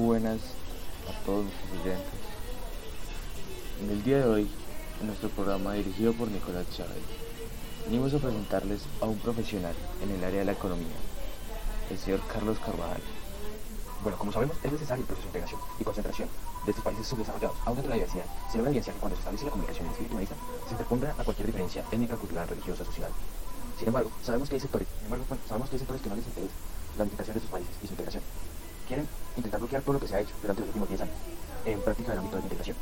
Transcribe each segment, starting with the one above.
buenas a todos nuestros oyentes. En el día de hoy, en nuestro programa dirigido por Nicolás Chávez, venimos a presentarles a un profesional en el área de la economía, el señor Carlos Carvajal. Bueno, como sabemos, es necesario el proceso de integración y concentración de estos países subdesarrollados, aun dentro de la diversidad. Se logra evidenciar que cuando se establece la comunicación en espíritu humanista, se interponga a cualquier diferencia étnica, cultural, religiosa, social. Sin embargo, sabemos que hay sectores, sin embargo, sabemos que hay sectores que no les interesa la unificación de sus países y su integración. Quieren intentar bloquear todo lo que se ha hecho durante los últimos 10 años en práctica del ámbito de la integración.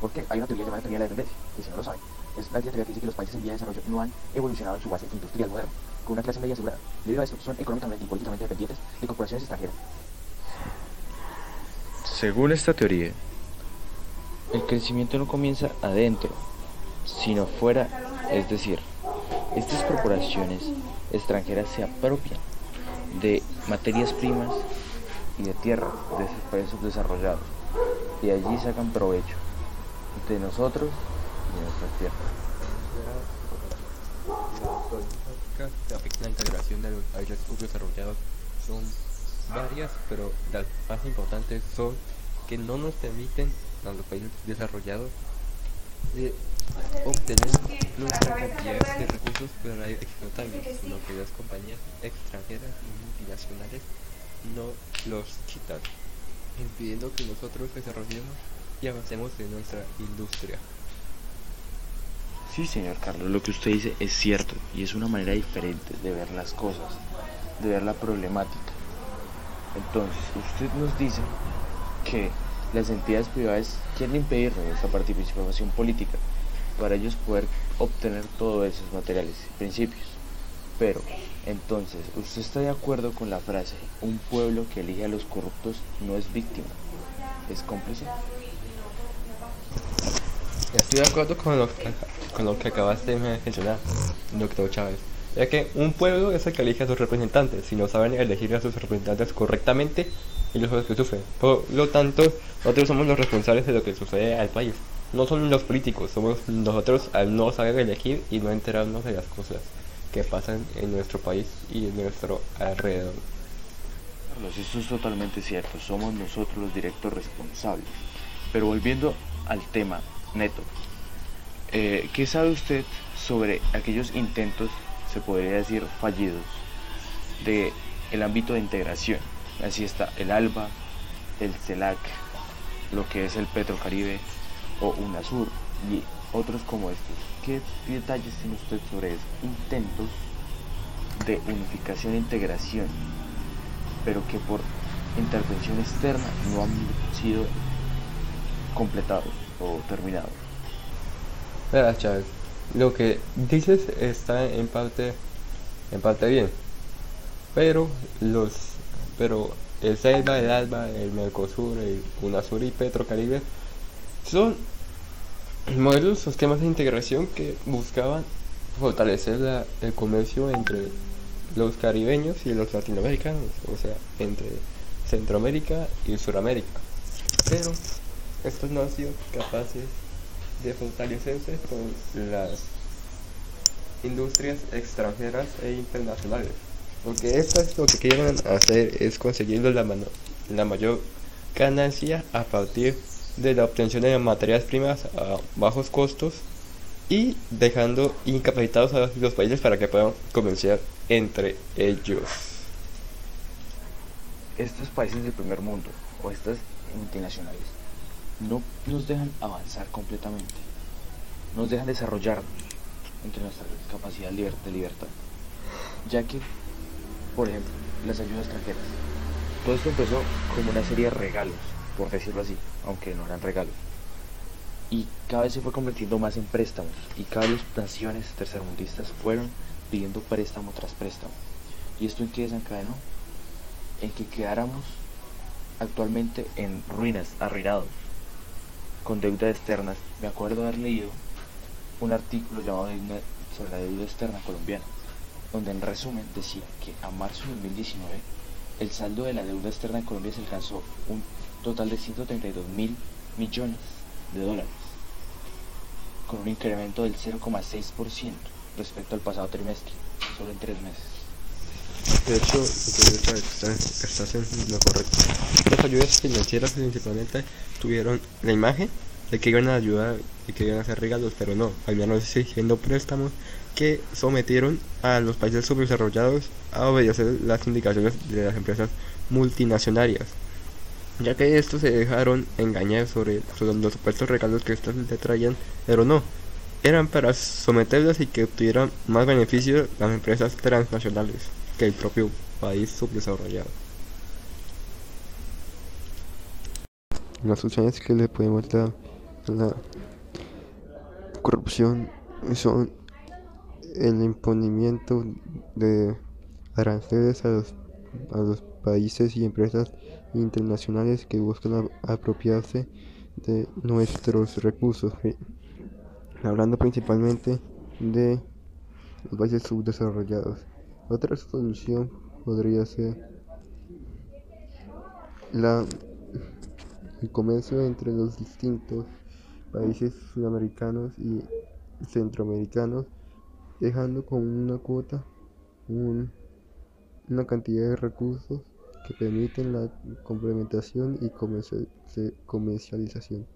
Porque hay una teoría llamada teoría de la dependencia, que si no lo saben, es la teoría que dice que los países en vía de desarrollo no han evolucionado en su base industrial moderna, con una clase media asegurada. Debido a esto, son económicamente y políticamente dependientes de corporaciones extranjeras. Según esta teoría, el crecimiento no comienza adentro, sino fuera, es decir, estas corporaciones extranjeras se apropian de materias primas y de tierra de esos países desarrollados y allí sacan provecho de nosotros y de nuestras tierras. Que afectan la integración de los países subdesarrollados son varias, pero las más importantes son que no nos permiten a los países desarrollados de obtener nuestra cantidad de recursos para explotarlos, sino que las compañías extranjeras y multinacionales no los quitan, impidiendo que nosotros desarrollemos y avancemos en nuestra industria. Sí, señor Carlos, lo que usted dice es cierto y es una manera diferente de ver las cosas, de ver la problemática. Entonces, usted nos dice que las entidades privadas quieren impedir nuestra participación política para ellos poder obtener todos esos materiales y principios. Pero, entonces, ¿usted está de acuerdo con la frase, un pueblo que elige a los corruptos no es víctima, es cómplice? Estoy de acuerdo con lo, con lo que acabaste de mencionar, doctor Chávez. Ya que un pueblo es el que elige a sus representantes. Si no saben elegir a sus representantes correctamente, ellos son los que sufren. Por lo tanto, nosotros somos los responsables de lo que sucede al país. No son los políticos, somos nosotros al no saber elegir y no enterarnos de las cosas que pasan en nuestro país y en nuestro alrededor. Carlos, esto es totalmente cierto, somos nosotros los directos responsables. Pero volviendo al tema neto, eh, ¿qué sabe usted sobre aquellos intentos, se podría decir fallidos, de el ámbito de integración? Así está el ALBA, el CELAC, lo que es el Petrocaribe o UNASUR y otros como estos. ¿Qué detalles tiene usted sobre esos intentos de unificación e integración, pero que por intervención externa no han sido completados o terminados? Verás, Chávez, lo que dices está en parte, en parte bien, pero los, pero el CELBA, el ALBA, el Mercosur, el UNASUR y Petrocaribe son modelos o esquemas de integración que buscaban fortalecer la- el comercio entre los caribeños y los latinoamericanos, o sea, entre Centroamérica y Suramérica. Pero estos no han sido capaces de fortalecerse con las industrias extranjeras e internacionales. Porque estas lo que quieren hacer es conseguir la, mano- la mayor ganancia a partir de la obtención de materias primas a bajos costos y dejando incapacitados a los países para que puedan comerciar entre ellos. estos países del primer mundo o estas multinacionales no nos dejan avanzar completamente, nos dejan desarrollarnos entre nuestra capacidad de libertad, ya que, por ejemplo, las ayudas extranjeras, todo esto empezó como una serie de regalos, por decirlo así, aunque no eran regalos, y cada vez se fue convirtiendo más en préstamos, y cada vez las naciones tercermundistas fueron pidiendo préstamo tras préstamo, y esto en qué desencadenó en que quedáramos actualmente en ruinas, arruinados, con deuda externas. Me acuerdo haber leído un artículo llamado sobre la deuda externa colombiana, donde en resumen decía que a marzo de 2019 el saldo de la deuda externa de Colombia se alcanzó un total de 132 mil millones de dólares, con un incremento del 0,6% respecto al pasado trimestre, solo en tres meses. De hecho, lo que está, lo correcto. Las ayudas financieras principalmente tuvieron la imagen de que iban a ayudar y que iban a hacer regalos, pero no, menos siendo préstamos que sometieron a los países subdesarrollados a obedecer las indicaciones de las empresas multinacionales, ya que estos se dejaron engañar sobre, los supuestos regalos que estos le traían, pero no, eran para someterlos y que obtuvieran más beneficios las empresas transnacionales que el propio país subdesarrollado. Las soluciones que le podemos dar a la corrupción son el imponimiento de aranceles a los, a los países y empresas internacionales que buscan apropiarse de nuestros recursos, hablando principalmente de los países subdesarrollados. Otra solución podría ser la, el comercio entre los distintos países sudamericanos y centroamericanos, dejando con una cuota un, una cantidad de recursos que permiten la complementación y comercialización.